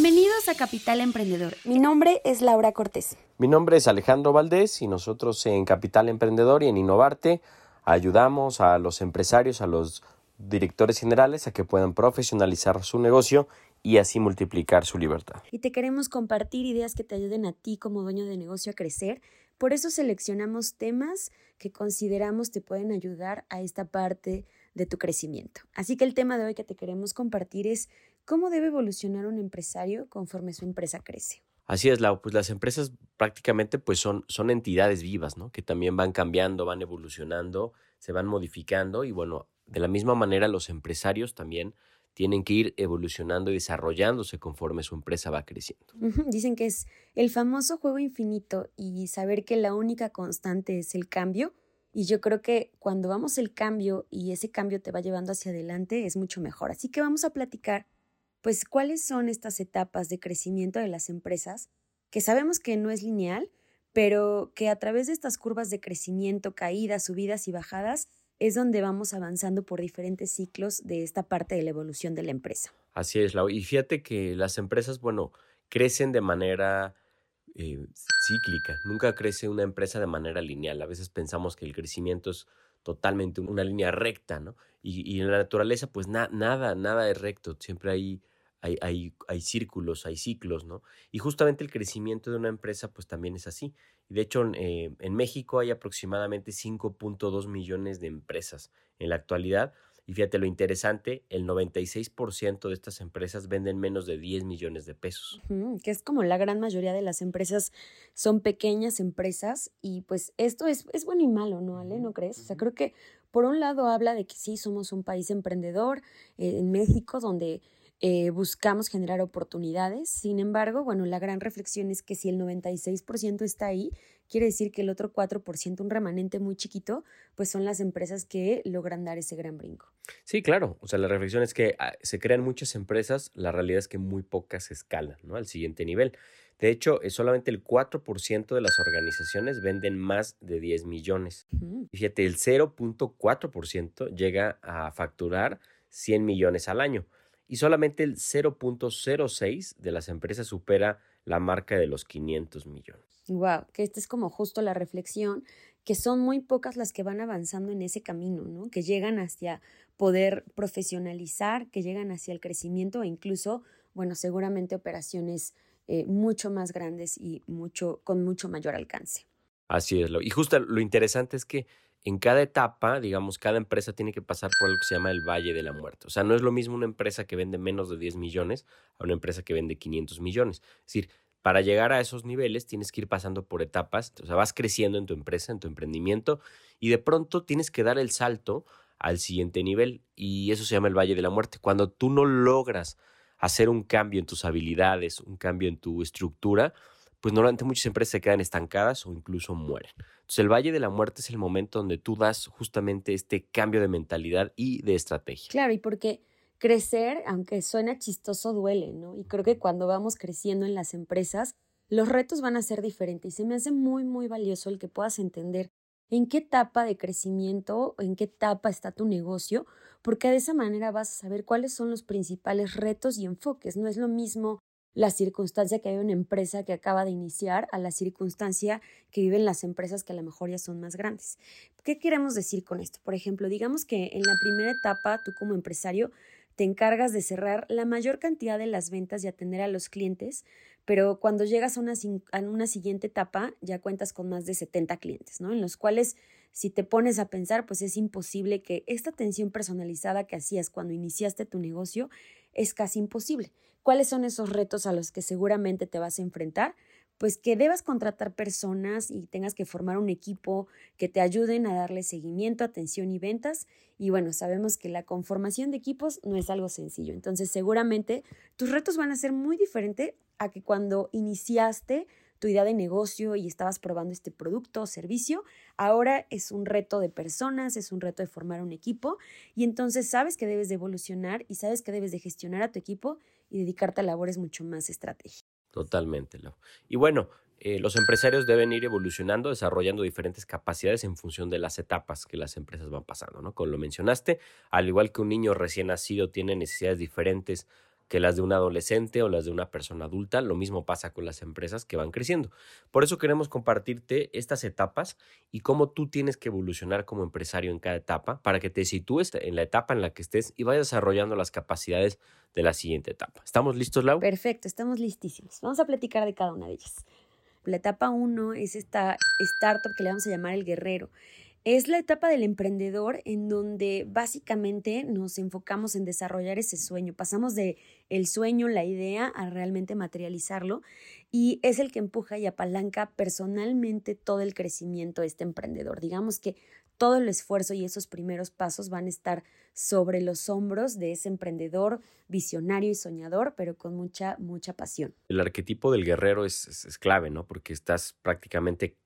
Bienvenidos a Capital Emprendedor. Mi nombre es Laura Cortés. Mi nombre es Alejandro Valdés y nosotros en Capital Emprendedor y en Innovarte ayudamos a los empresarios, a los directores generales a que puedan profesionalizar su negocio y así multiplicar su libertad. Y te queremos compartir ideas que te ayuden a ti como dueño de negocio a crecer. Por eso seleccionamos temas que consideramos te pueden ayudar a esta parte de tu crecimiento. Así que el tema de hoy que te queremos compartir es ¿Cómo debe evolucionar un empresario conforme su empresa crece? Así es, Lau, pues las empresas prácticamente pues son, son entidades vivas, ¿no? Que también van cambiando, van evolucionando, se van modificando y bueno, de la misma manera los empresarios también tienen que ir evolucionando y desarrollándose conforme su empresa va creciendo. Dicen que es el famoso juego infinito y saber que la única constante es el cambio. Y yo creo que cuando vamos el cambio y ese cambio te va llevando hacia adelante es mucho mejor. Así que vamos a platicar pues cuáles son estas etapas de crecimiento de las empresas, que sabemos que no es lineal, pero que a través de estas curvas de crecimiento, caídas, subidas y bajadas, es donde vamos avanzando por diferentes ciclos de esta parte de la evolución de la empresa. Así es. Y fíjate que las empresas, bueno, crecen de manera eh, cíclica. Nunca crece una empresa de manera lineal. A veces pensamos que el crecimiento es totalmente una línea recta, ¿no? Y, en la naturaleza, pues nada, nada es recto. Siempre hay hay, hay, círculos, hay ciclos, ¿no? Y justamente el crecimiento de una empresa pues también es así. Y de hecho eh, en México hay aproximadamente 5.2 millones de empresas en la actualidad. Y fíjate lo interesante, el 96% de estas empresas venden menos de 10 millones de pesos. que es como la gran mayoría de las empresas son pequeñas empresas y pues esto es, es bueno y malo, ¿no, Ale? ¿No crees? O sea, creo que por un lado habla de que sí somos un país emprendedor eh, en México donde eh, buscamos generar oportunidades. Sin embargo, bueno, la gran reflexión es que si el 96% está ahí, quiere decir que el otro 4%, un remanente muy chiquito, pues son las empresas que logran dar ese gran brinco. Sí, claro. O sea, la reflexión es que ah, se crean muchas empresas, la realidad es que muy pocas escalan, ¿no? Al siguiente nivel. De hecho, es solamente el 4% de las organizaciones venden más de 10 millones. Fíjate, el 0.4% llega a facturar 100 millones al año y solamente el 0.06 de las empresas supera la marca de los 500 millones. Wow, que esta es como justo la reflexión, que son muy pocas las que van avanzando en ese camino, ¿no? Que llegan hacia poder profesionalizar, que llegan hacia el crecimiento e incluso, bueno, seguramente operaciones eh, mucho más grandes y mucho, con mucho mayor alcance. Así es, lo, y justo lo interesante es que en cada etapa, digamos, cada empresa tiene que pasar por lo que se llama el Valle de la Muerte. O sea, no es lo mismo una empresa que vende menos de 10 millones a una empresa que vende 500 millones. Es decir, para llegar a esos niveles tienes que ir pasando por etapas, o sea, vas creciendo en tu empresa, en tu emprendimiento, y de pronto tienes que dar el salto al siguiente nivel, y eso se llama el Valle de la Muerte. Cuando tú no logras hacer un cambio en tus habilidades, un cambio en tu estructura, pues normalmente muchas empresas se quedan estancadas o incluso mueren. Entonces el Valle de la Muerte es el momento donde tú das justamente este cambio de mentalidad y de estrategia. Claro, y porque crecer, aunque suena chistoso, duele, ¿no? Y creo que cuando vamos creciendo en las empresas, los retos van a ser diferentes y se me hace muy, muy valioso el que puedas entender en qué etapa de crecimiento, en qué etapa está tu negocio, porque de esa manera vas a saber cuáles son los principales retos y enfoques. No es lo mismo la circunstancia que hay una empresa que acaba de iniciar a la circunstancia que viven las empresas que a lo mejor ya son más grandes. ¿Qué queremos decir con esto? Por ejemplo, digamos que en la primera etapa tú como empresario te encargas de cerrar la mayor cantidad de las ventas y atender a los clientes, pero cuando llegas a una, a una siguiente etapa ya cuentas con más de 70 clientes, ¿no? En los cuales si te pones a pensar, pues es imposible que esta atención personalizada que hacías cuando iniciaste tu negocio es casi imposible. ¿Cuáles son esos retos a los que seguramente te vas a enfrentar? pues que debas contratar personas y tengas que formar un equipo que te ayuden a darle seguimiento, atención y ventas. Y bueno, sabemos que la conformación de equipos no es algo sencillo. Entonces, seguramente tus retos van a ser muy diferentes a que cuando iniciaste tu idea de negocio y estabas probando este producto o servicio, ahora es un reto de personas, es un reto de formar un equipo y entonces sabes que debes de evolucionar y sabes que debes de gestionar a tu equipo y dedicarte a labores mucho más estratégicas. Totalmente, Lau. Y bueno, eh, los empresarios deben ir evolucionando, desarrollando diferentes capacidades en función de las etapas que las empresas van pasando, ¿no? Como lo mencionaste, al igual que un niño recién nacido tiene necesidades diferentes que las de un adolescente o las de una persona adulta. Lo mismo pasa con las empresas que van creciendo. Por eso queremos compartirte estas etapas y cómo tú tienes que evolucionar como empresario en cada etapa para que te sitúes en la etapa en la que estés y vayas desarrollando las capacidades de la siguiente etapa. ¿Estamos listos, Lau? Perfecto, estamos listísimos. Vamos a platicar de cada una de ellas. La etapa 1 es esta startup que le vamos a llamar el guerrero. Es la etapa del emprendedor en donde básicamente nos enfocamos en desarrollar ese sueño. Pasamos de el sueño, la idea, a realmente materializarlo y es el que empuja y apalanca personalmente todo el crecimiento de este emprendedor. Digamos que todo el esfuerzo y esos primeros pasos van a estar sobre los hombros de ese emprendedor visionario y soñador, pero con mucha, mucha pasión. El arquetipo del guerrero es, es clave, ¿no? Porque estás prácticamente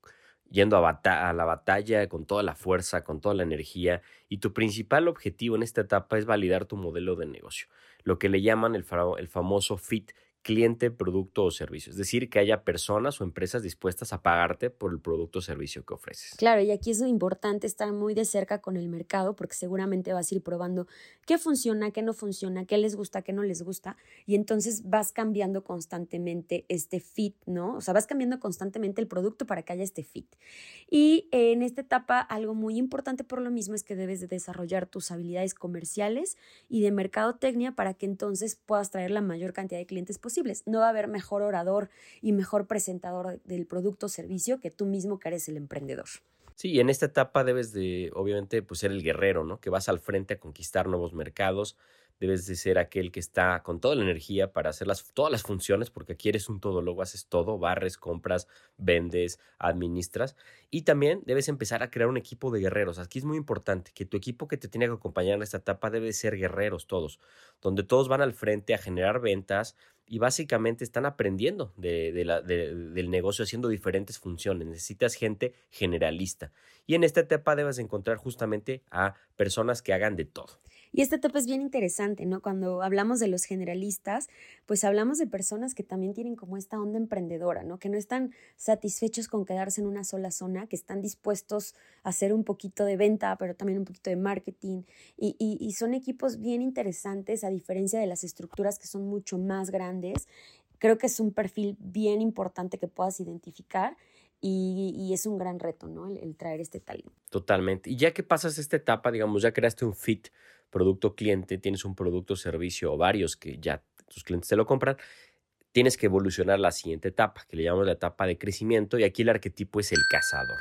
yendo a, la batalla con toda la fuerza, con toda la energía, y tu principal objetivo en esta etapa es validar tu modelo de negocio, lo que le llaman el, el famoso fit, cliente, producto o servicio. Es decir, que haya personas o empresas dispuestas a pagarte por el producto o servicio que ofreces. Claro, y aquí es importante estar muy de cerca con el mercado porque seguramente vas a ir probando qué funciona, qué no funciona, qué les gusta, qué no les gusta. Y entonces vas cambiando constantemente este fit, ¿no? O sea, vas cambiando constantemente el producto para que haya este fit. Y en esta etapa, algo muy importante por lo mismo es que debes de desarrollar tus habilidades comerciales y de mercadotecnia para que entonces puedas traer la mayor cantidad de clientes posible no va a haber mejor orador y mejor presentador del producto o servicio que tú mismo que eres el emprendedor. Sí, en esta etapa debes de, obviamente, pues ser el guerrero, ¿no? Que vas al frente a conquistar nuevos mercados, debes de ser aquel que está con toda la energía para hacer las, todas las funciones, porque aquí eres un todólogo, haces todo, barres, compras, vendes, administras. Y también debes empezar a crear un equipo de guerreros. Aquí es muy importante que tu equipo que te tiene que acompañar en esta etapa debe ser guerreros todos, donde todos van al frente a generar ventas y básicamente están aprendiendo de, la, del negocio haciendo diferentes funciones. Necesitas gente generalista. Y en esta etapa debes encontrar justamente a personas que hagan de todo. Y esta etapa es bien interesante, ¿no? Cuando hablamos de los generalistas, pues hablamos de personas que también tienen como esta onda emprendedora, ¿no? Que no están satisfechos con quedarse en una sola zona, que están dispuestos a hacer un poquito de venta, pero también un poquito de marketing. Y, y son equipos bien interesantes, a diferencia de las estructuras que son mucho más grandes. Creo que es un perfil bien importante que puedas identificar y, y, es un gran reto, ¿no? El, el, traer este talento. Totalmente. Y ya que pasas esta etapa, digamos, ya creaste un fit producto cliente, tienes un producto, servicio o varios que ya tus clientes te lo compran, tienes que evolucionar la siguiente etapa, que le llamamos la etapa de crecimiento, y aquí el arquetipo es el cazador.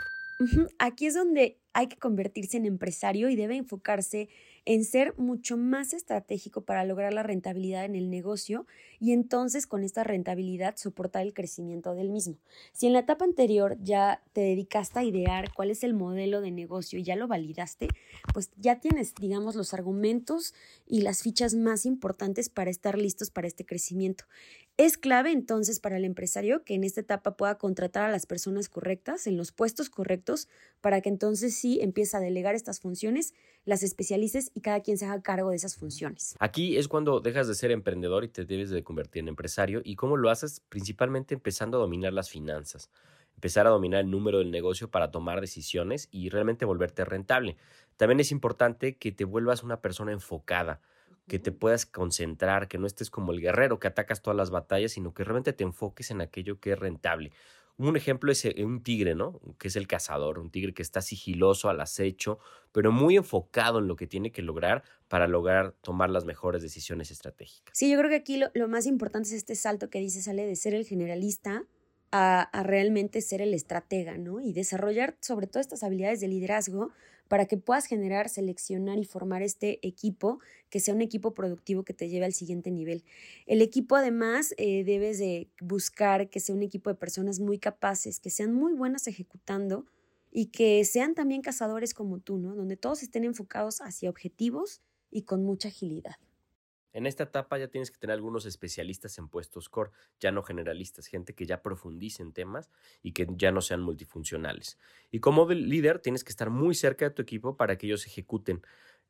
Aquí es donde hay que convertirse en empresario y debe enfocarse en ser mucho más estratégico para lograr la rentabilidad en el negocio y entonces con esta rentabilidad soportar el crecimiento del mismo. Si en la etapa anterior ya te dedicaste a idear cuál es el modelo de negocio y ya lo validaste, pues ya tienes, digamos, los argumentos y las fichas más importantes para estar listos para este crecimiento. Es clave entonces para el empresario que en esta etapa pueda contratar a las personas correctas en los puestos correctos para que entonces sí empiece a delegar estas funciones, las especialices y cada quien se haga cargo de esas funciones. Aquí es cuando dejas de ser emprendedor y te debes de convertir en empresario. ¿Y cómo lo haces? Principalmente empezando a dominar las finanzas, empezar a dominar el número del negocio para tomar decisiones y realmente volverte rentable. También es importante que te vuelvas una persona enfocada que te puedas concentrar, que no estés como el guerrero que atacas todas las batallas, sino que realmente te enfoques en aquello que es rentable. Un ejemplo es eh, un tigre, ¿no? Que es el cazador, un tigre que está sigiloso al acecho, pero muy enfocado en lo que tiene que lograr para lograr tomar las mejores decisiones estratégicas. Sí, yo creo que aquí lo, más importante es este salto que dice, sale de ser el generalista a, a realmente ser el estratega, ¿no? Y desarrollar sobre todo estas habilidades de liderazgo para que puedas generar, seleccionar y formar este equipo que sea un equipo productivo que te lleve al siguiente nivel. El equipo además eh, debes de buscar que sea un equipo de personas muy capaces, que sean muy buenas ejecutando y que sean también cazadores como tú, ¿no? Donde todos estén enfocados hacia objetivos y con mucha agilidad. En esta etapa ya tienes que tener algunos especialistas en puestos core, ya no generalistas, gente que ya profundice en temas y que ya no sean multifuncionales. Y como líder tienes que estar muy cerca de tu equipo para que ellos ejecuten,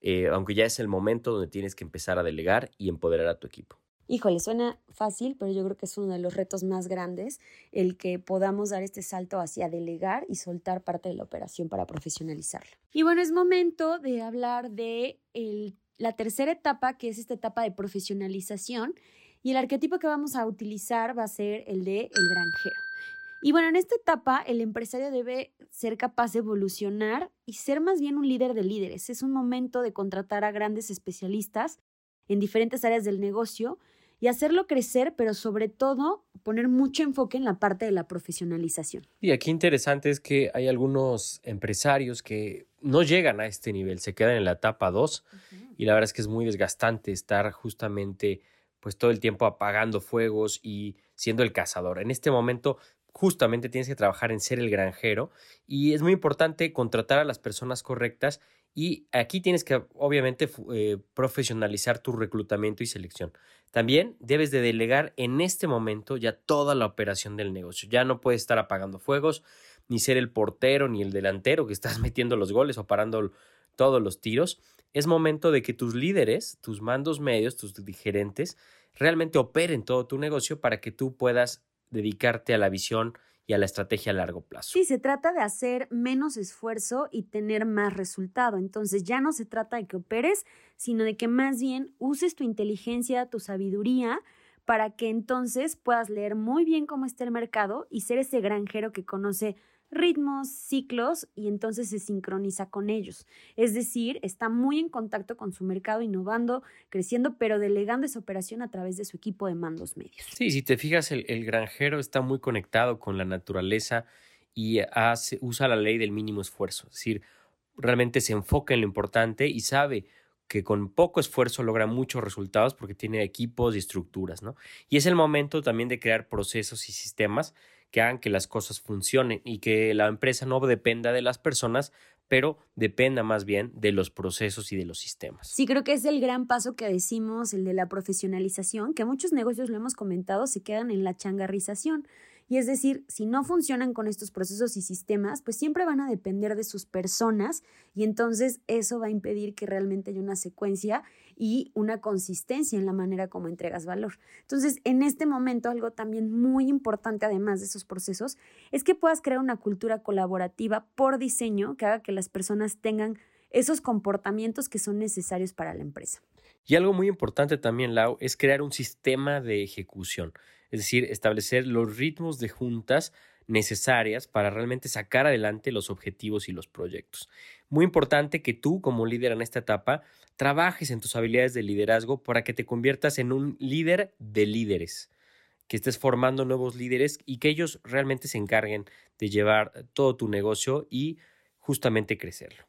eh, aunque ya es el momento donde tienes que empezar a delegar y empoderar a tu equipo. Híjole, suena fácil, pero yo creo que es uno de los retos más grandes el que podamos dar este salto hacia delegar y soltar parte de la operación para profesionalizarla. Y bueno, es momento de hablar de el la tercera etapa, que es esta etapa de profesionalización, y el arquetipo que vamos a utilizar va a ser el de el granjero. Y bueno, en esta etapa el empresario debe ser capaz de evolucionar y ser más bien un líder de líderes. Es un momento de contratar a grandes especialistas en diferentes áreas del negocio y hacerlo crecer, pero sobre todo poner mucho enfoque en la parte de la profesionalización. Y aquí interesante es que hay algunos empresarios que no llegan a este nivel, se quedan en la etapa 2 y la verdad es que es muy desgastante estar justamente pues todo el tiempo apagando fuegos y siendo el cazador. En este momento justamente tienes que trabajar en ser el granjero y es muy importante contratar a las personas correctas y aquí tienes que obviamente eh, profesionalizar tu reclutamiento y selección. También debes de delegar en este momento ya toda la operación del negocio. Ya no puedes estar apagando fuegos, ni ser el portero, ni el delantero que estás metiendo los goles o parando todos los tiros. Es momento de que tus líderes, tus mandos medios, tus gerentes, realmente operen todo tu negocio para que tú puedas dedicarte a la visión a la estrategia a largo plazo. Sí, se trata de hacer menos esfuerzo y tener más resultado. Entonces ya no se trata de que operes, sino de que más bien uses tu inteligencia, tu sabiduría, para que entonces puedas leer muy bien cómo está el mercado y ser ese granjero que conoce ritmos, ciclos y entonces se sincroniza con ellos. Es decir, está muy en contacto con su mercado, innovando, creciendo, pero delegando esa operación a través de su equipo de mandos medios. Sí, si te fijas, el, granjero está muy conectado con la naturaleza y hace, usa la ley del mínimo esfuerzo. Es decir, realmente se enfoca en lo importante y sabe que con poco esfuerzo logra muchos resultados porque tiene equipos y estructuras, ¿no? Y es el momento también de crear procesos y sistemas que hagan que las cosas funcionen y que la empresa no dependa de las personas, pero dependa más bien de los procesos y de los sistemas. Sí, creo que es el gran paso que decimos, el de la profesionalización, que muchos negocios lo hemos comentado, se quedan en la changarrización. Y es decir, si no funcionan con estos procesos y sistemas, pues siempre van a depender de sus personas y entonces eso va a impedir que realmente haya una secuencia y una consistencia en la manera como entregas valor. Entonces, en este momento, algo también muy importante, además de esos procesos, es que puedas crear una cultura colaborativa por diseño que haga que las personas tengan esos comportamientos que son necesarios para la empresa. Y algo muy importante también, Lau, es crear un sistema de ejecución es decir, establecer los ritmos de juntas necesarias para realmente sacar adelante los objetivos y los proyectos. Muy importante que tú como líder en esta etapa trabajes en tus habilidades de liderazgo para que te conviertas en un líder de líderes, que estés formando nuevos líderes y que ellos realmente se encarguen de llevar todo tu negocio y justamente crecerlo.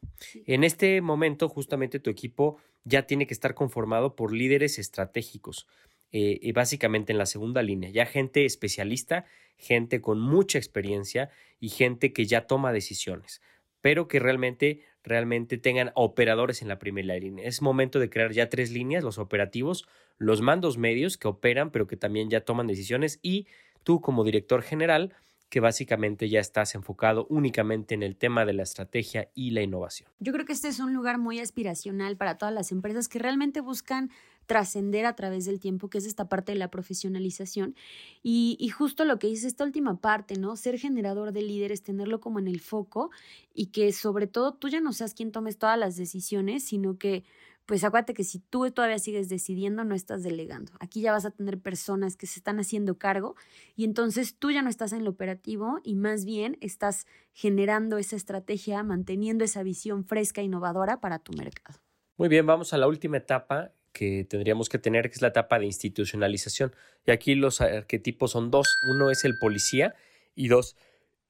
En este momento, justamente tu equipo ya tiene que estar conformado por líderes estratégicos, eh, básicamente en la segunda línea, ya gente especialista, gente con mucha experiencia y gente que ya toma decisiones, pero que realmente, realmente tengan operadores en la primera línea. Es momento de crear ya tres líneas, los operativos, los mandos medios que operan, pero que también ya toman decisiones y tú como director general, que básicamente ya estás enfocado únicamente en el tema de la estrategia y la innovación. Yo creo que este es un lugar muy aspiracional para todas las empresas que realmente buscan trascender a través del tiempo, que es esta parte de la profesionalización. Y, justo lo que dice esta última parte, ¿no? Ser generador de líderes, tenerlo como en el foco y que sobre todo tú ya no seas quien tomes todas las decisiones, sino que pues acuérdate que si tú todavía sigues decidiendo, no estás delegando. Aquí ya vas a tener personas que se están haciendo cargo y entonces tú ya no estás en lo operativo y más bien estás generando esa estrategia, manteniendo esa visión fresca, innovadora para tu mercado. Muy bien, vamos a la última etapa que tendríamos que tener, que es la etapa de institucionalización. Y aquí los arquetipos son dos. Uno es el policía y dos,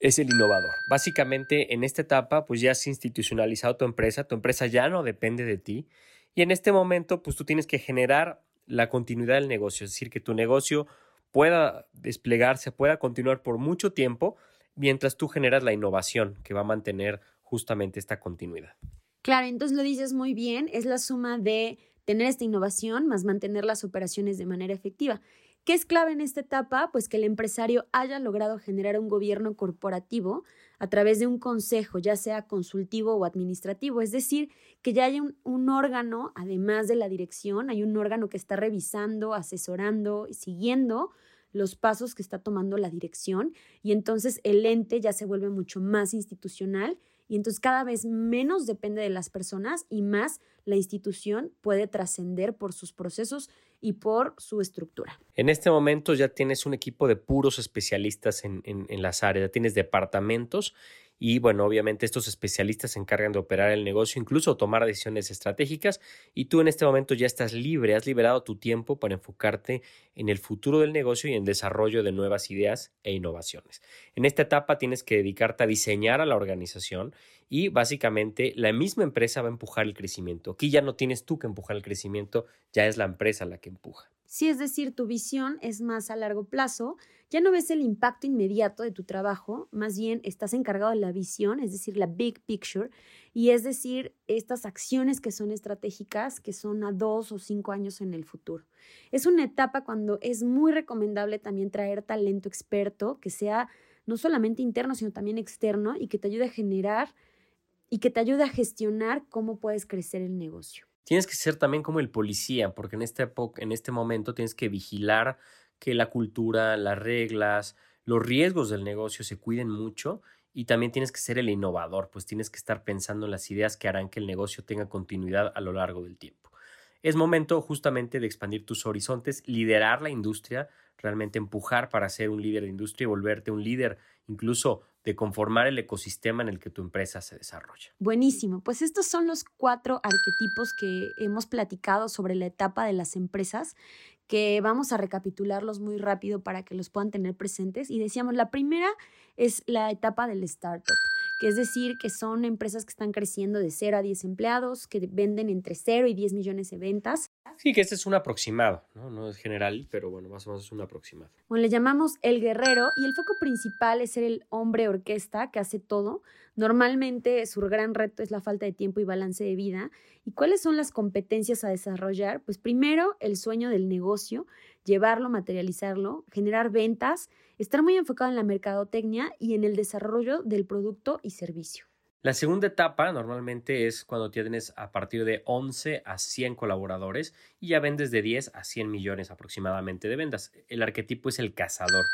es el innovador. Básicamente, en esta etapa, pues ya has institucionalizado tu empresa, tu empresa ya no depende de ti y en este momento, pues tú tienes que generar la continuidad del negocio, es decir, que tu negocio pueda desplegarse, pueda continuar por mucho tiempo mientras tú generas la innovación que va a mantener justamente esta continuidad. Claro, entonces lo dices muy bien, es la suma de tener esta innovación más mantener las operaciones de manera efectiva. ¿Qué es clave en esta etapa? Pues que el empresario haya logrado generar un gobierno corporativo a través de un consejo, ya sea consultivo o administrativo, es decir, que ya haya un, órgano, además de la dirección, hay un órgano que está revisando, asesorando y siguiendo los pasos que está tomando la dirección y entonces el ente ya se vuelve mucho más institucional y entonces cada vez menos depende de las personas y más la institución puede trascender por sus procesos y por su estructura. En este momento ya tienes un equipo de puros especialistas en, en, las áreas, ya tienes departamentos y bueno, obviamente estos especialistas se encargan de operar el negocio, incluso tomar decisiones estratégicas y tú en este momento ya estás libre, has liberado tu tiempo para enfocarte en el futuro del negocio y en desarrollo de nuevas ideas e innovaciones. En esta etapa tienes que dedicarte a diseñar a la organización y básicamente la misma empresa va a empujar el crecimiento. Aquí ya no tienes tú que empujar el crecimiento, ya es la empresa la que empuja. Sí, es decir, tu visión es más a largo plazo, ya no ves el impacto inmediato de tu trabajo, más bien estás encargado de la visión, es decir, la big picture, y es decir, estas acciones que son estratégicas, que son a dos o cinco años en el futuro. Es una etapa cuando es muy recomendable también traer talento experto, que sea no solamente interno, sino también externo, y que te ayude a generar y que te ayude a gestionar cómo puedes crecer el negocio. Tienes que ser también como el policía, porque en este, en este momento tienes que vigilar que la cultura, las reglas, los riesgos del negocio se cuiden mucho y también tienes que ser el innovador, pues tienes que estar pensando en las ideas que harán que el negocio tenga continuidad a lo largo del tiempo. Es momento justamente de expandir tus horizontes, liderar la industria, realmente empujar para ser un líder de industria y volverte un líder incluso de conformar el ecosistema en el que tu empresa se desarrolla. Buenísimo, pues estos son los cuatro arquetipos que hemos platicado sobre la etapa de las empresas que vamos a recapitularlos muy rápido para que los puedan tener presentes. Y decíamos, la primera es la etapa del startup, que es decir, que son empresas que están creciendo de 0 a 10 empleados, que venden entre 0 y 10 millones de ventas. Sí, que este es un aproximado, ¿no? No es general, pero bueno, más o menos es un aproximado. Bueno, le llamamos el guerrero y el foco principal es ser el hombre orquesta que hace todo. Normalmente su gran reto es la falta de tiempo y balance de vida. ¿Y cuáles son las competencias a desarrollar? Pues primero, el sueño del negocio, llevarlo, materializarlo, generar ventas, estar muy enfocado en la mercadotecnia y en el desarrollo del producto y servicio. La segunda etapa normalmente es cuando tienes a partir de 11 a 100 colaboradores y ya vendes de 10 a 100 millones aproximadamente de ventas. El arquetipo es el cazador.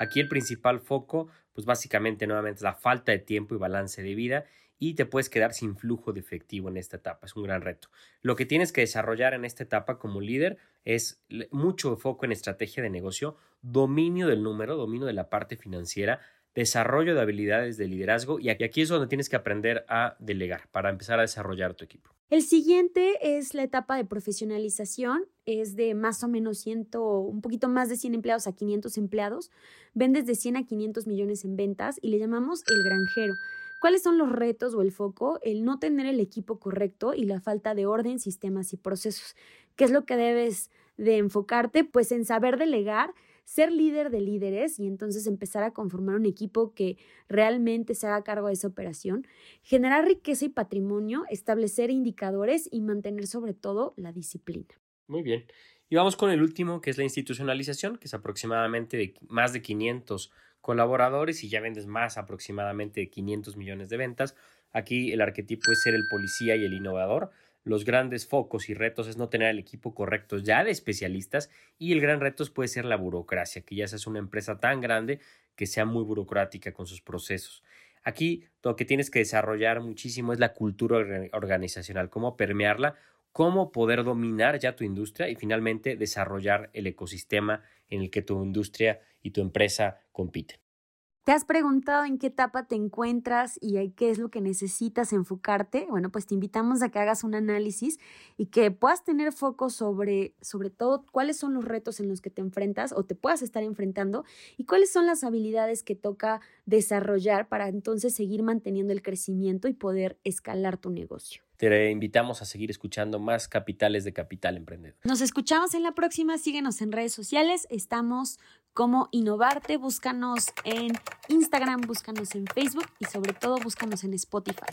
Aquí el principal foco, pues básicamente nuevamente es la falta de tiempo y balance de vida y te puedes quedar sin flujo de efectivo en esta etapa. Es un gran reto. Lo que tienes que desarrollar en esta etapa como líder es mucho foco en estrategia de negocio, dominio del número, dominio de la parte financiera, desarrollo de habilidades de liderazgo y aquí es donde tienes que aprender a delegar para empezar a desarrollar tu equipo. El siguiente es la etapa de profesionalización, es de más o menos 100, un poquito más de 100 empleados a 500 empleados, vendes de 100 a 500 millones en ventas y le llamamos el granjero. ¿Cuáles son los retos o el foco? El no tener el equipo correcto y la falta de orden, sistemas y procesos. ¿Qué es lo que debes de enfocarte? Pues en saber delegar, ser líder de líderes y entonces empezar a conformar un equipo que realmente se haga cargo de esa operación, generar riqueza y patrimonio, establecer indicadores y mantener sobre todo la disciplina. Muy bien. Y vamos con el último, que es la institucionalización, que es aproximadamente de más de 500 colaboradores y ya vendes más aproximadamente de 500 millones de ventas. Aquí el arquetipo es ser el policía y el innovador. Los grandes focos y retos es no tener el equipo correcto ya de especialistas y el gran reto puede ser la burocracia, que ya seas una empresa tan grande que sea muy burocrática con sus procesos. Aquí lo que tienes que desarrollar muchísimo es la cultura organizacional, cómo permearla, cómo poder dominar ya tu industria y finalmente desarrollar el ecosistema en el que tu industria y tu empresa compiten. ¿Te has preguntado en qué etapa te encuentras y qué es lo que necesitas enfocarte? Bueno, pues te invitamos a que hagas un análisis y que puedas tener foco sobre, sobre todo cuáles son los retos en los que te enfrentas o te puedas estar enfrentando y cuáles son las habilidades que toca desarrollar para entonces seguir manteniendo el crecimiento y poder escalar tu negocio. Te invitamos a seguir escuchando más capitales de Capital Emprendedor. Nos escuchamos en la próxima. Síguenos en redes sociales. Estamos como Innovarte. Búscanos en Instagram, búscanos en Facebook y sobre todo búscanos en Spotify.